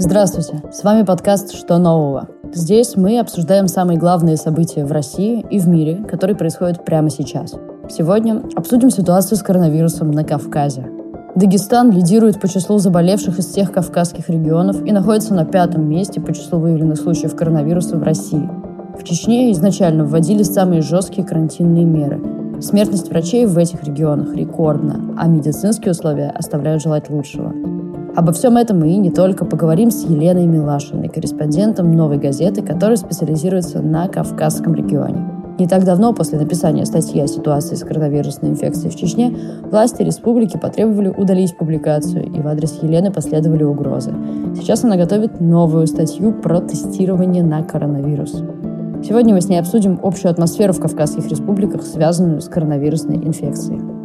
Здравствуйте, с вами подкаст «Что нового?». Здесь мы обсуждаем самые главные события в России и в мире, которые происходят прямо сейчас. Сегодня обсудим ситуацию с коронавирусом на Кавказе. Дагестан лидирует по числу заболевших из всех кавказских регионов и находится на пятом месте по числу выявленных случаев коронавируса в России. В Чечне изначально вводили самые жесткие карантинные меры. Смертность врачей в этих регионах рекордна, а медицинские условия оставляют желать лучшего. Обо всем этом мы и не только поговорим с Еленой Милашиной, корреспондентом «Новой газеты», которая специализируется на Кавказском регионе. Не так давно, после написания статьи о ситуации с коронавирусной инфекцией в Чечне, власти республики потребовали удалить публикацию, и в адрес Елены последовали угрозы. Сейчас она готовит новую статью про тестирование на коронавирус. Сегодня мы с ней обсудим общую атмосферу в Кавказских республиках, связанную с коронавирусной инфекцией.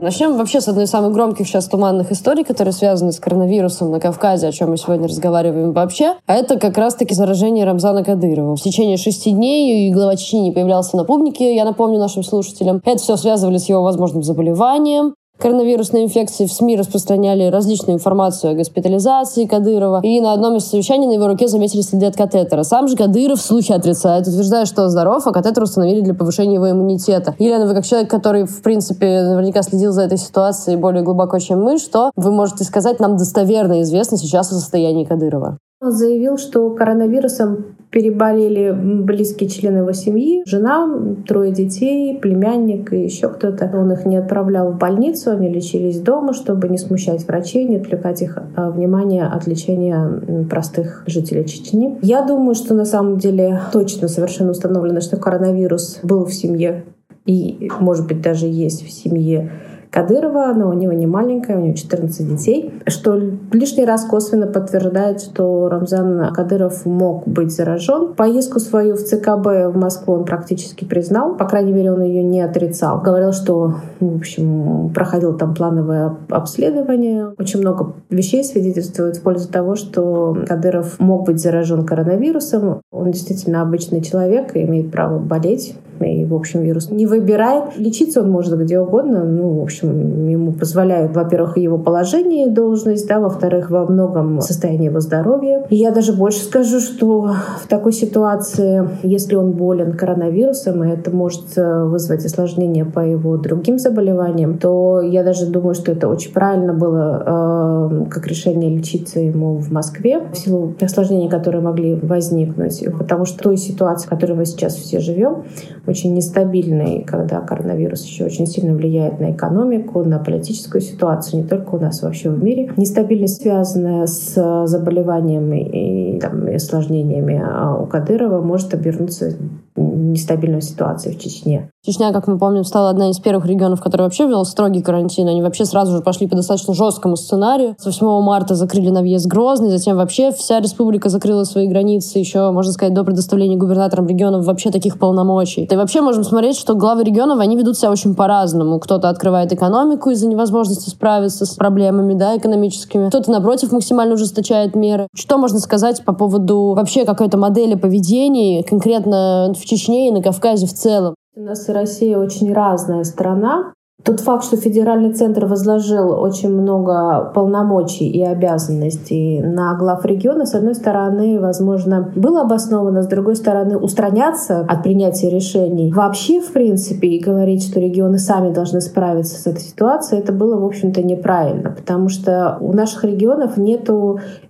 Начнем вообще с одной из самых громких сейчас туманных историй, которые связаны с коронавирусом на Кавказе, о чем мы сегодня разговариваем вообще. А это как раз-таки заражение Рамзана Кадырова. В течение шести дней глава Чечни не появлялся на публике, я напомню нашим слушателям. Это все связывали с его возможным заболеванием коронавирусной инфекции в СМИ распространяли различную информацию о госпитализации Кадырова. И на одном из совещаний на его руке заметили следы от катетера. Сам же Кадыров слухи отрицает, утверждая, что здоров, а катетер установили для повышения его иммунитета. Елена, вы как человек, который, в принципе, наверняка следил за этой ситуацией более глубоко, чем мы, что вы можете сказать нам достоверно известно сейчас о состоянии Кадырова? Заявил, что коронавирусом переболели близкие члены его семьи, жена, трое детей, племянник и еще кто-то. Он их не отправлял в больницу, они лечились дома, чтобы не смущать врачей, не отвлекать их а, внимание от лечения простых жителей Чечни. Я думаю, что на самом деле точно совершенно установлено, что коронавирус был в семье и, может быть, даже есть в семье Кадырова, но у него не маленькая, у него 14 детей, что лишний раз косвенно подтверждает, что Рамзан Кадыров мог быть заражен. Поездку свою в ЦКБ в Москву он практически признал, по крайней мере, он ее не отрицал. Говорил, что, в общем, проходил там плановое обследование. Очень много вещей свидетельствует в пользу того, что Кадыров мог быть заражен коронавирусом. Он действительно обычный человек и имеет право болеть и, в общем, вирус не выбирает. Лечиться он может где угодно. Ну, в общем, ему позволяют, во-первых, его положение и должность, да, во-вторых, во многом состояние его здоровья. И я даже больше скажу, что в такой ситуации, если он болен коронавирусом, и это может э, вызвать осложнения по его другим заболеваниям, то я даже думаю, что это очень правильно было э, как решение лечиться ему в Москве в силу осложнений, которые могли возникнуть. Потому что той ситуации, в которой мы сейчас все живем, очень нестабильной, когда коронавирус еще очень сильно влияет на экономику, на политическую ситуацию, не только у нас, вообще в мире. Нестабильность, связанная с заболеваниями и, там, и осложнениями а у Кадырова, может обернуться нестабильной ситуацией в Чечне. Чечня, как мы помним, стала одна из первых регионов, который вообще ввел строгий карантин. Они вообще сразу же пошли по достаточно жесткому сценарию. С 8 марта закрыли на въезд Грозный, затем вообще вся республика закрыла свои границы еще, можно сказать, до предоставления губернаторам регионов вообще таких полномочий. И вообще можем смотреть, что главы регионов, они ведут себя очень по-разному. Кто-то открывает экономику из-за невозможности справиться с проблемами да, экономическими, кто-то, напротив, максимально ужесточает меры. Что можно сказать по поводу вообще какой-то модели поведения конкретно в Чечне и на Кавказе в целом? У нас Россия очень разная страна. Тот факт, что федеральный центр возложил очень много полномочий и обязанностей на глав региона, с одной стороны, возможно, было обосновано, с другой стороны, устраняться от принятия решений вообще, в принципе, и говорить, что регионы сами должны справиться с этой ситуацией, это было, в общем-то, неправильно, потому что у наших регионов нет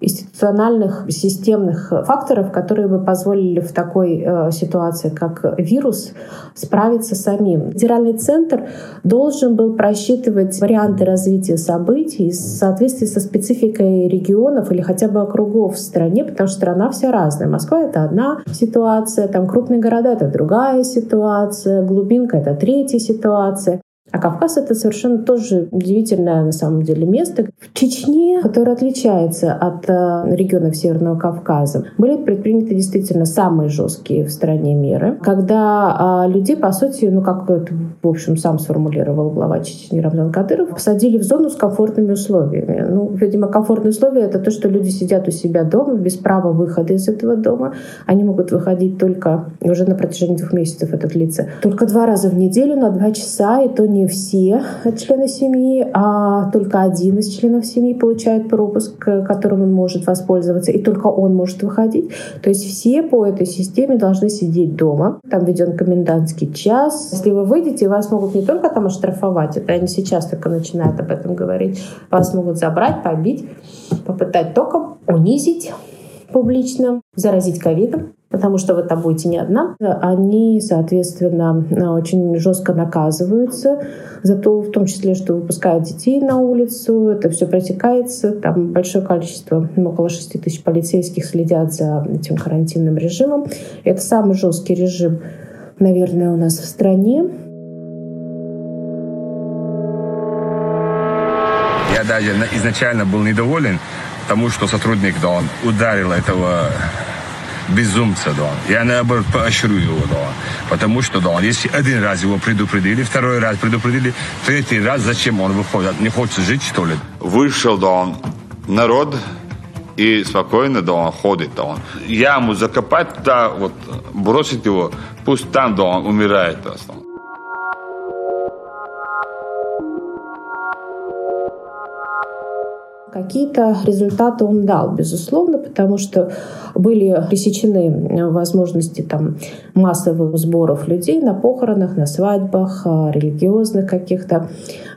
институциональных системных факторов, которые бы позволили в такой э, ситуации, как вирус, справиться самим. Федеральный центр должен должен был просчитывать варианты развития событий в соответствии со спецификой регионов или хотя бы округов в стране, потому что страна вся разная. Москва — это одна ситуация, там крупные города — это другая ситуация, глубинка — это третья ситуация. А Кавказ — это совершенно тоже удивительное на самом деле место. В Чечне, которое отличается от э, регионов Северного Кавказа, были предприняты действительно самые жесткие в стране меры, когда э, людей, по сути, ну как в общем, сам сформулировал глава Чечни Рамзан Кадыров, посадили в зону с комфортными условиями. Ну, видимо, комфортные условия — это то, что люди сидят у себя дома без права выхода из этого дома. Они могут выходить только уже на протяжении двух месяцев, это длится, только два раза в неделю на два часа, и то не не все члены семьи, а только один из членов семьи получает пропуск, которым он может воспользоваться, и только он может выходить. То есть все по этой системе должны сидеть дома. Там введен комендантский час. Если вы выйдете, вас могут не только там оштрафовать, это они сейчас только начинают об этом говорить, вас могут забрать, побить, попытать током, унизить публично, заразить ковидом потому что вы там будете не одна, они, соответственно, очень жестко наказываются за то, в том числе, что выпускают детей на улицу, это все протекается, там большое количество, около 6 тысяч полицейских следят за этим карантинным режимом. Это самый жесткий режим, наверное, у нас в стране. Я даже изначально был недоволен тому, что сотрудник да, он ударил этого безумца, да. Я, наоборот, поощрю его, да. Потому что, да, если один раз его предупредили, второй раз предупредили, третий раз зачем он выходит? Не хочет жить, что ли? Вышел, да, он, народ, и спокойно, да, он ходит, да, он. Яму закопать, да, вот, бросить его, пусть там, да, он умирает, да, Какие-то результаты он дал, безусловно, потому что были пресечены возможности там, массовых сборов людей на похоронах, на свадьбах, а, религиозных каких-то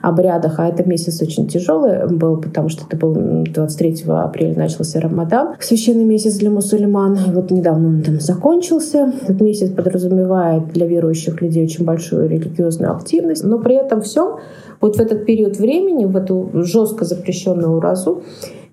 обрядах. А это месяц очень тяжелый был, потому что это был 23 апреля начался Рамадан, священный месяц для мусульман. И вот недавно он там закончился. Этот месяц подразумевает для верующих людей очень большую религиозную активность. Но при этом всем вот в этот период времени, в эту жестко запрещенную уразу,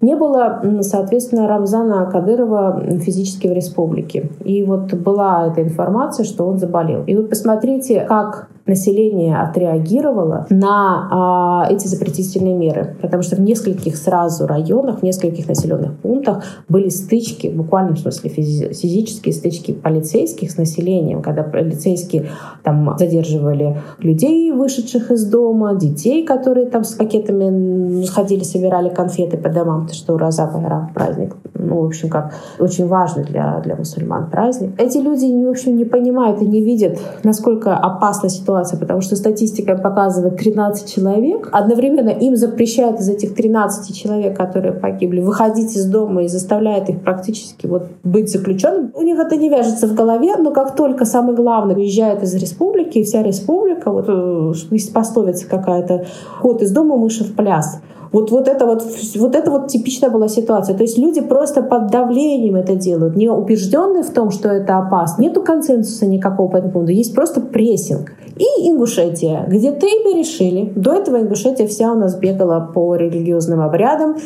не было, соответственно, Рамзана Кадырова физически в республике. И вот была эта информация, что он заболел. И вы посмотрите, как население отреагировало на а, эти запретительные меры. Потому что в нескольких сразу районах, в нескольких населенных пунктах были стычки, в буквальном смысле физические стычки полицейских с населением, когда полицейские там задерживали людей, вышедших из дома, детей, которые там с пакетами ходили, собирали конфеты по домам, потому что Ураза Байрам праздник, ну, в общем, как очень важный для, для мусульман праздник. Эти люди, в общем, не понимают и не видят, насколько опасна ситуация потому что статистика показывает 13 человек. Одновременно им запрещают из этих 13 человек, которые погибли, выходить из дома и заставляет их практически вот быть заключенным. У них это не вяжется в голове, но как только самый главный уезжает из республики, и вся республика, вот э, есть пословица какая-то, ход из дома мыши в пляс. Вот, вот, это вот, вот это вот типичная была ситуация. То есть люди просто под давлением это делают, не убежденные в том, что это опасно. Нету консенсуса никакого по этому поводу. Есть просто прессинг. И Ингушетия, где тейбы решили. До этого Ингушетия вся у нас бегала по религиозным обрядам.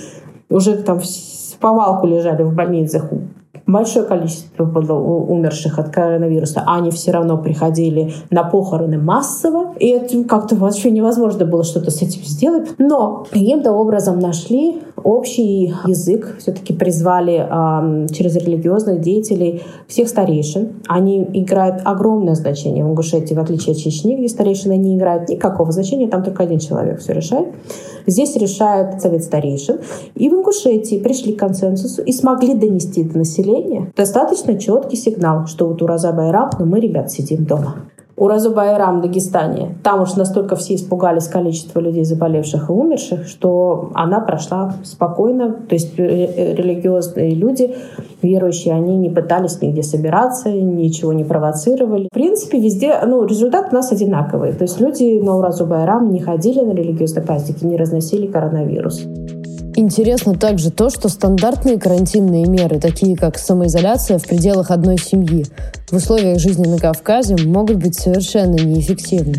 Уже там в повалку лежали в больницах большое количество было умерших от коронавируса, они все равно приходили на похороны массово, и это как-то вообще невозможно было что-то с этим сделать. Но каким-то образом нашли общий язык, все-таки призвали э, через религиозных деятелей всех старейшин. Они играют огромное значение в Ингушетии, в отличие от Чечни, где старейшины не играют никакого значения, там только один человек все решает. Здесь решает совет старейшин. И в Ингушетии пришли к консенсусу и смогли донести до населения достаточно четкий сигнал, что вот Ураза Байрам, но мы, ребят, сидим дома. Уразу Байрам в Дагестане. Там уж настолько все испугались количества людей, заболевших и умерших, что она прошла спокойно. То есть э, э, религиозные люди, верующие, они не пытались нигде собираться, ничего не провоцировали. В принципе, везде, ну, результат у нас одинаковый. То есть люди на Уразу Байрам не ходили на религиозные праздники, не разносили коронавирус. Интересно также то, что стандартные карантинные меры, такие как самоизоляция в пределах одной семьи, в условиях жизни на Кавказе могут быть совершенно неэффективны.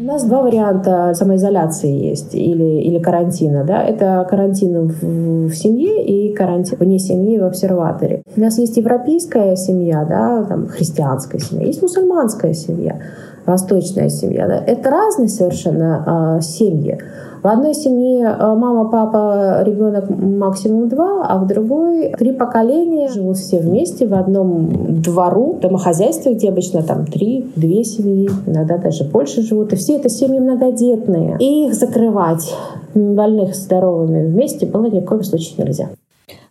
У нас два варианта самоизоляции есть или, или карантина. Да? Это карантин в, в семье и карантин вне семьи в обсерваторе. У нас есть европейская семья, да, там, христианская семья, есть мусульманская семья, восточная семья. Да? Это разные совершенно э, семьи. В одной семье э, мама, папа, ребенок максимум два, а в другой три поколения живут все вместе в одном двору, домохозяйстве, где обычно там три, две семьи, иногда даже больше живут. И все это семьи многодетные. И их закрывать больных здоровыми вместе было ни в коем случае нельзя.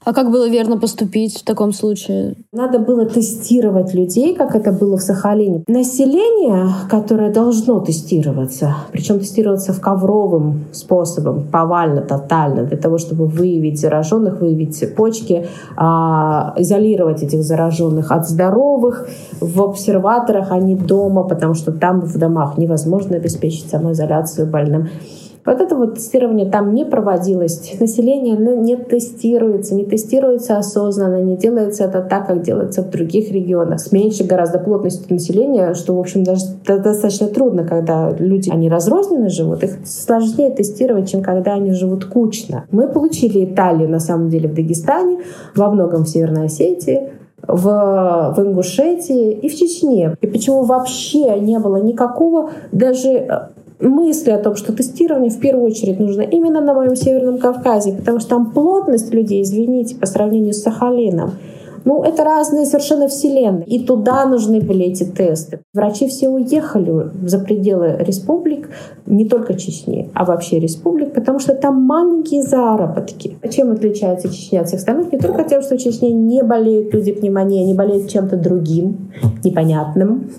А как было верно поступить в таком случае? Надо было тестировать людей, как это было в Сахалине. Население, которое должно тестироваться, причем тестироваться в ковровым способом, повально, тотально, для того, чтобы выявить зараженных, выявить цепочки, а, изолировать этих зараженных от здоровых. В обсерваторах они дома, потому что там в домах невозможно обеспечить самоизоляцию больным. Вот это вот тестирование там не проводилось. Население ну, не тестируется, не тестируется осознанно, не делается это так, как делается в других регионах. С меньшей гораздо плотностью населения, что, в общем, даже достаточно трудно, когда люди, они разрозненно живут, их сложнее тестировать, чем когда они живут кучно. Мы получили Италию, на самом деле, в Дагестане, во многом в Северной Осетии, в, в Ингушетии и в Чечне. И почему вообще не было никакого даже э, мысли о том, что тестирование в первую очередь нужно именно на моем Северном Кавказе, потому что там плотность людей, извините, по сравнению с Сахалином, ну, это разные совершенно вселенные. И туда нужны были эти тесты. Врачи все уехали за пределы республик, не только Чечни, а вообще республик, потому что там маленькие заработки. Чем отличается Чечня от всех остальных? Не только тем, что в Чечне не болеют люди пневмонией, они болеют чем-то другим, непонятным,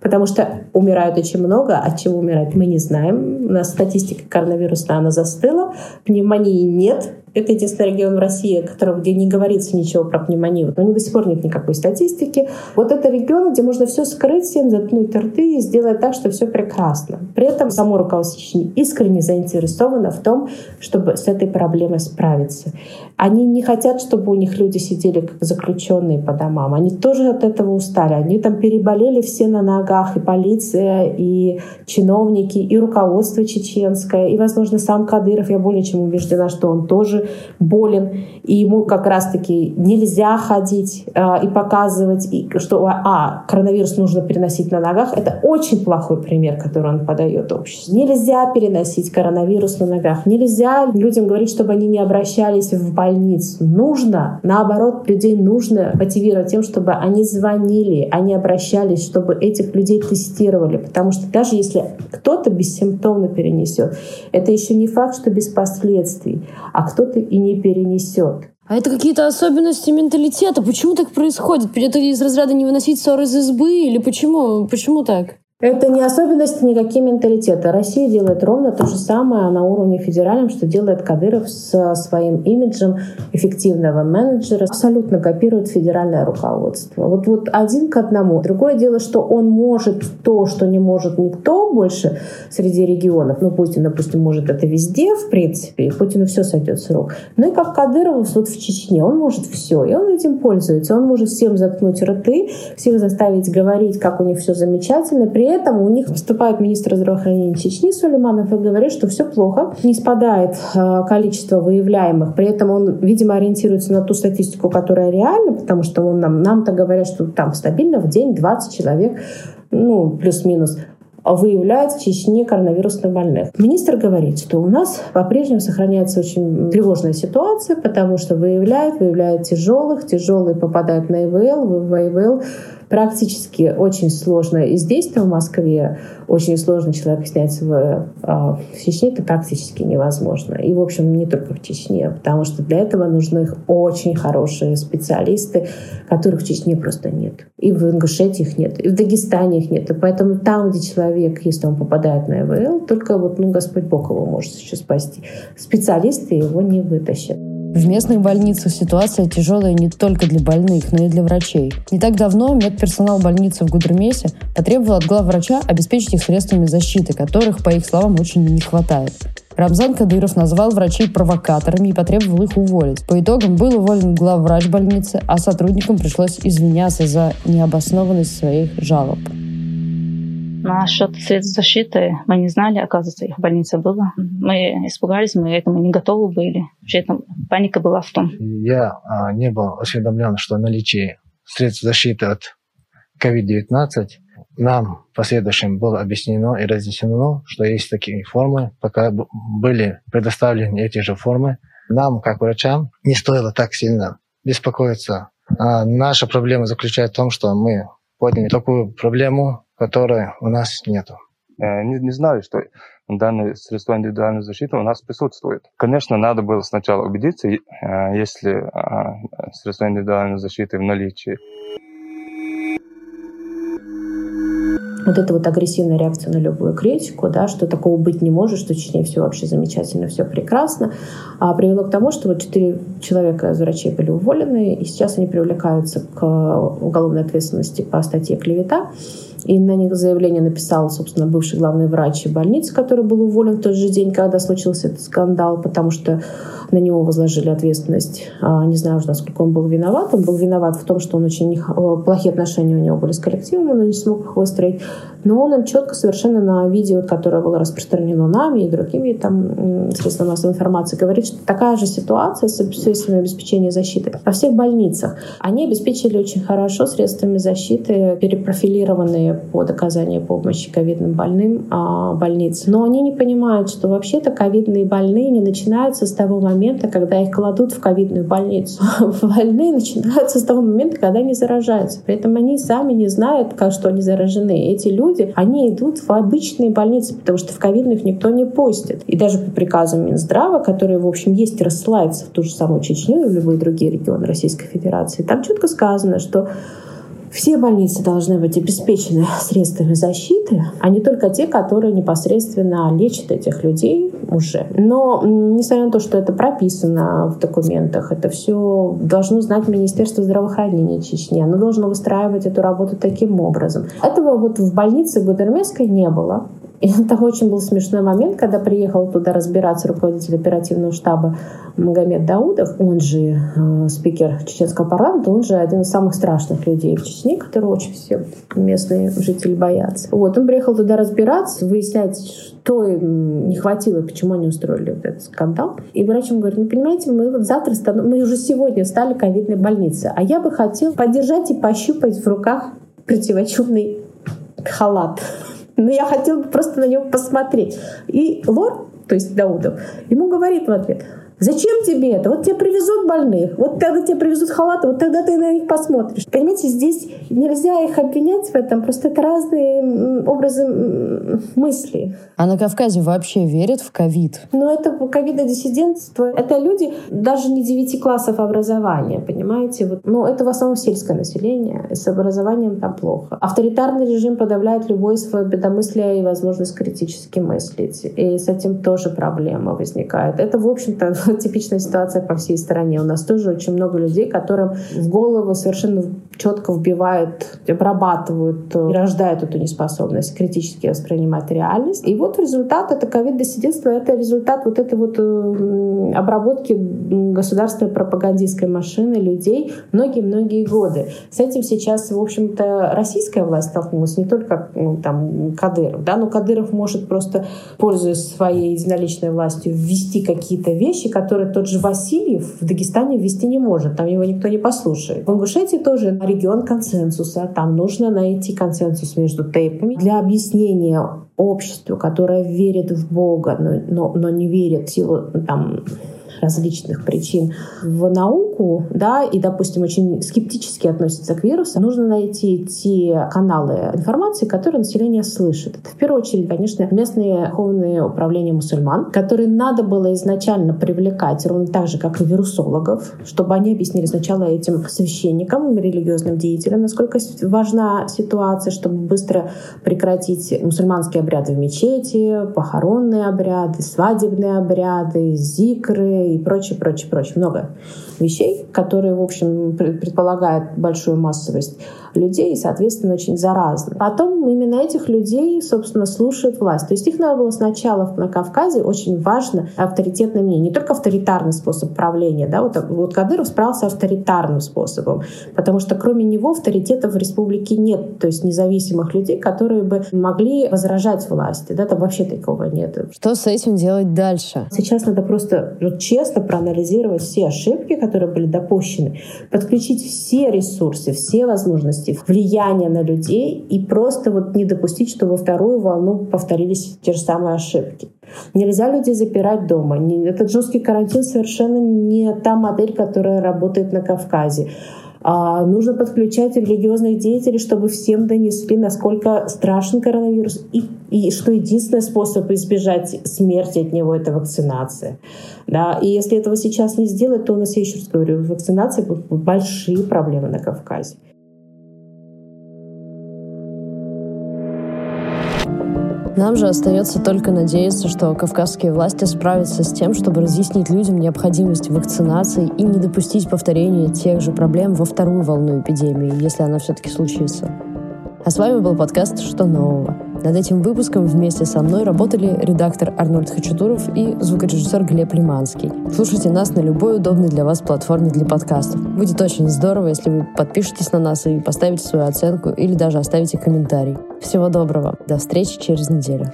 потому что умирают очень много, от чего умирать мы не знаем. У нас статистика коронавируса, она застыла, пневмонии нет, это единственный регион в России, который, где не говорится ничего про пневмонию. У них до сих пор нет никакой статистики. Вот это регион, где можно все скрыть, всем заткнуть рты и сделать так, что все прекрасно. При этом само руководство Чечни искренне заинтересовано в том, чтобы с этой проблемой справиться. Они не хотят, чтобы у них люди сидели как заключенные по домам. Они тоже от этого устали. Они там переболели все на ногах. И полиция, и чиновники, и руководство чеченское, и, возможно, сам Кадыров. Я более чем убеждена, что он тоже болен. И ему как раз-таки нельзя ходить э, и показывать, что а, коронавирус нужно переносить на ногах. Это очень плохой пример, который он подает обществу. Нельзя переносить коронавирус на ногах. Нельзя людям говорить, чтобы они не обращались в больницу больниц. Нужно, наоборот, людей нужно мотивировать тем, чтобы они звонили, они обращались, чтобы этих людей тестировали. Потому что даже если кто-то бессимптомно перенесет, это еще не факт, что без последствий, а кто-то и не перенесет. А это какие-то особенности менталитета. Почему так происходит? Это из разряда не выносить ссор из избы? Или почему? Почему так? Это не особенности никакие менталитета. Россия делает ровно то же самое на уровне федеральном, что делает Кадыров со своим имиджем эффективного менеджера. Абсолютно копирует федеральное руководство. Вот, вот один к одному. Другое дело, что он может то, что не может никто больше среди регионов. Ну, Путин, допустим, может это везде, в принципе, и Путину все сойдет с рук. Ну и как Кадыров вот в Чечне, он может все, и он этим пользуется. Он может всем заткнуть рты, всех заставить говорить, как у них все замечательно, при этом у них выступает министр здравоохранения Чечни Сулейманов и говорит, что все плохо, не спадает э, количество выявляемых. При этом он, видимо, ориентируется на ту статистику, которая реальна, потому что он нам, нам-то говорят, что там стабильно в день 20 человек, ну, плюс-минус выявляют в Чечне коронавирусных больных. Министр говорит, что у нас по-прежнему сохраняется очень тревожная ситуация, потому что выявляют, выявляют тяжелых, тяжелые попадают на ИВЛ, в ИВЛ практически очень сложно. И здесь-то в Москве очень сложно человека снять в, а, в Чечне, это практически невозможно. И, в общем, не только в Чечне, потому что для этого нужны очень хорошие специалисты, которых в Чечне просто нет. И в Ингушетии их нет, и в Дагестане их нет. И поэтому там, где человек, если он попадает на ИВЛ, только вот, ну, Господь Бог его может еще спасти. Специалисты его не вытащат. В местных больницах ситуация тяжелая не только для больных, но и для врачей. Не так давно медперсонал больницы в Гудермесе потребовал от главврача обеспечить их средствами защиты, которых, по их словам, очень не хватает. Рамзан Кадыров назвал врачей провокаторами и потребовал их уволить. По итогам был уволен главврач больницы, а сотрудникам пришлось извиняться за необоснованность своих жалоб. Насчет средств защиты мы не знали, оказывается, их в больнице было. Мы испугались, мы этому не готовы были. Вообще там паника была в том. Я а, не был осведомлен, что наличие средств защиты от COVID-19 нам в последующем было объяснено и разъяснено, что есть такие формы, пока были предоставлены эти же формы. Нам, как врачам, не стоило так сильно беспокоиться. А наша проблема заключается в том, что мы подняли такую проблему, которой у нас нету. э, не, не знали, что данное средство индивидуальной защиты у нас присутствует. Конечно, надо было сначала убедиться, э, если э, средство индивидуальной защиты в наличии. вот эта вот агрессивная реакция на любую критику, да, что такого быть не может, что в Чечне все вообще замечательно, все прекрасно, а привело к тому, что вот четыре человека из врачей были уволены, и сейчас они привлекаются к уголовной ответственности по статье «Клевета». И на них заявление написал, собственно, бывший главный врач больницы, который был уволен в тот же день, когда случился этот скандал, потому что на него возложили ответственность. А, не знаю уже, насколько он был виноват. Он был виноват в том, что он очень плохие отношения у него были с коллективом, он не смог их выстроить. Но он им четко совершенно на видео, которое было распространено нами и другими там средствами массовой информации, говорит, что такая же ситуация с средствами обеспечения защиты во всех больницах. Они обеспечили очень хорошо средствами защиты, перепрофилированные под оказание помощи ковидным больным а, больниц. Но они не понимают, что вообще-то ковидные больные не начинаются с того момента, когда их кладут в ковидную больницу. Больные начинаются с того момента, когда они заражаются. При этом они сами не знают, как что они заражены. Эти люди они идут в обычные больницы, потому что в ковидных никто не пустит. И даже по приказам Минздрава, которые, в общем, есть и рассылаются в ту же самую Чечню и в любые другие регионы Российской Федерации, там четко сказано, что все больницы должны быть обеспечены средствами защиты, а не только те, которые непосредственно лечат этих людей уже. Но, несмотря на то, что это прописано в документах, это все должно знать Министерство здравоохранения Чечни. Оно должно выстраивать эту работу таким образом. Этого вот в больнице Гудермесской не было. И это очень был смешной момент, когда приехал туда разбираться руководитель оперативного штаба Магомед Даудов, он же э, спикер чеченского парламента, он же один из самых страшных людей в Чечне, которого очень все местные жители боятся. Вот, он приехал туда разбираться, выяснять, что им не хватило, почему они устроили вот этот скандал. И врач ему говорит, ну, понимаете, мы вот завтра стану, мы уже сегодня стали ковидной больницей, а я бы хотел поддержать и пощупать в руках противочумный халат. Но я хотела просто на него посмотреть. И лорд, то есть Даудов, ему говорит в ответ, Зачем тебе это? Вот тебе привезут больных, вот тогда тебе привезут халаты, вот тогда ты на них посмотришь. Понимаете, здесь нельзя их обвинять в этом, просто это разные образы мысли. А на Кавказе вообще верят в ковид? Ну, это ковидодиссидентство. Это люди даже не 9 классов образования, понимаете? Вот, ну, это в основном сельское население, с образованием там плохо. Авторитарный режим подавляет любое свое бедомыслие и возможность критически мыслить. И с этим тоже проблема возникает. Это, в общем-то, типичная ситуация по всей стране. У нас тоже очень много людей, которым в голову совершенно четко вбивают, обрабатывают и рождают эту неспособность критически воспринимать реальность. И вот результат это ковид-диссидентство, это результат вот этой вот э, обработки государственной пропагандистской машины людей многие-многие годы. С этим сейчас, в общем-то, российская власть столкнулась, не только ну, там Кадыров, да, но Кадыров может просто, пользуясь своей единоличной властью, ввести какие-то вещи, которые тот же Васильев в Дагестане ввести не может, там его никто не послушает. В Ингушетии тоже регион консенсуса, там нужно найти консенсус между тейпами для объяснения обществу, которое верит в Бога, но, но, но не верит в силу там, различных причин в науку, да, и, допустим, очень скептически относится к вирусу, нужно найти те каналы информации, которые население слышит. Это в первую очередь, конечно, местные духовные управления мусульман, которые надо было изначально привлекать ровно так же, как и вирусологов, чтобы они объяснили сначала этим священникам, религиозным деятелям, насколько важна ситуация, чтобы быстро прекратить мусульманские обряды в мечети, похоронные обряды, свадебные обряды, зикры и прочее, прочее, прочее. Много вещей, которые, в общем, предполагают большую массовость людей и, соответственно, очень заразны. Потом именно этих людей, собственно, слушает власть. То есть их надо было сначала на Кавказе очень важно авторитетное мнение. Не только авторитарный способ правления. Да? Вот, вот Кадыров справился авторитарным способом, потому что кроме него авторитетов в республике нет. То есть независимых людей, которые бы могли возражать власти. Да? Там вообще такого нет. Что с этим делать дальше? Сейчас надо просто ну, честно проанализировать все ошибки, которые были допущены, подключить все ресурсы, все возможности влияния на людей и просто вот не допустить, что во вторую волну повторились те же самые ошибки. Нельзя людей запирать дома. Этот жесткий карантин совершенно не та модель, которая работает на Кавказе. А нужно подключать религиозных деятелей, чтобы всем донесли, насколько страшен коронавирус и и что единственный способ избежать смерти от него — это вакцинация. Да? И если этого сейчас не сделать, то у нас, я еще раз говорю, вакцинация будут большие проблемы на Кавказе. Нам же остается только надеяться, что кавказские власти справятся с тем, чтобы разъяснить людям необходимость вакцинации и не допустить повторения тех же проблем во вторую волну эпидемии, если она все-таки случится. А с вами был подкаст «Что нового?». Над этим выпуском вместе со мной работали редактор Арнольд Хачатуров и звукорежиссер Глеб Лиманский. Слушайте нас на любой удобной для вас платформе для подкастов. Будет очень здорово, если вы подпишетесь на нас и поставите свою оценку или даже оставите комментарий. Всего доброго. До встречи через неделю.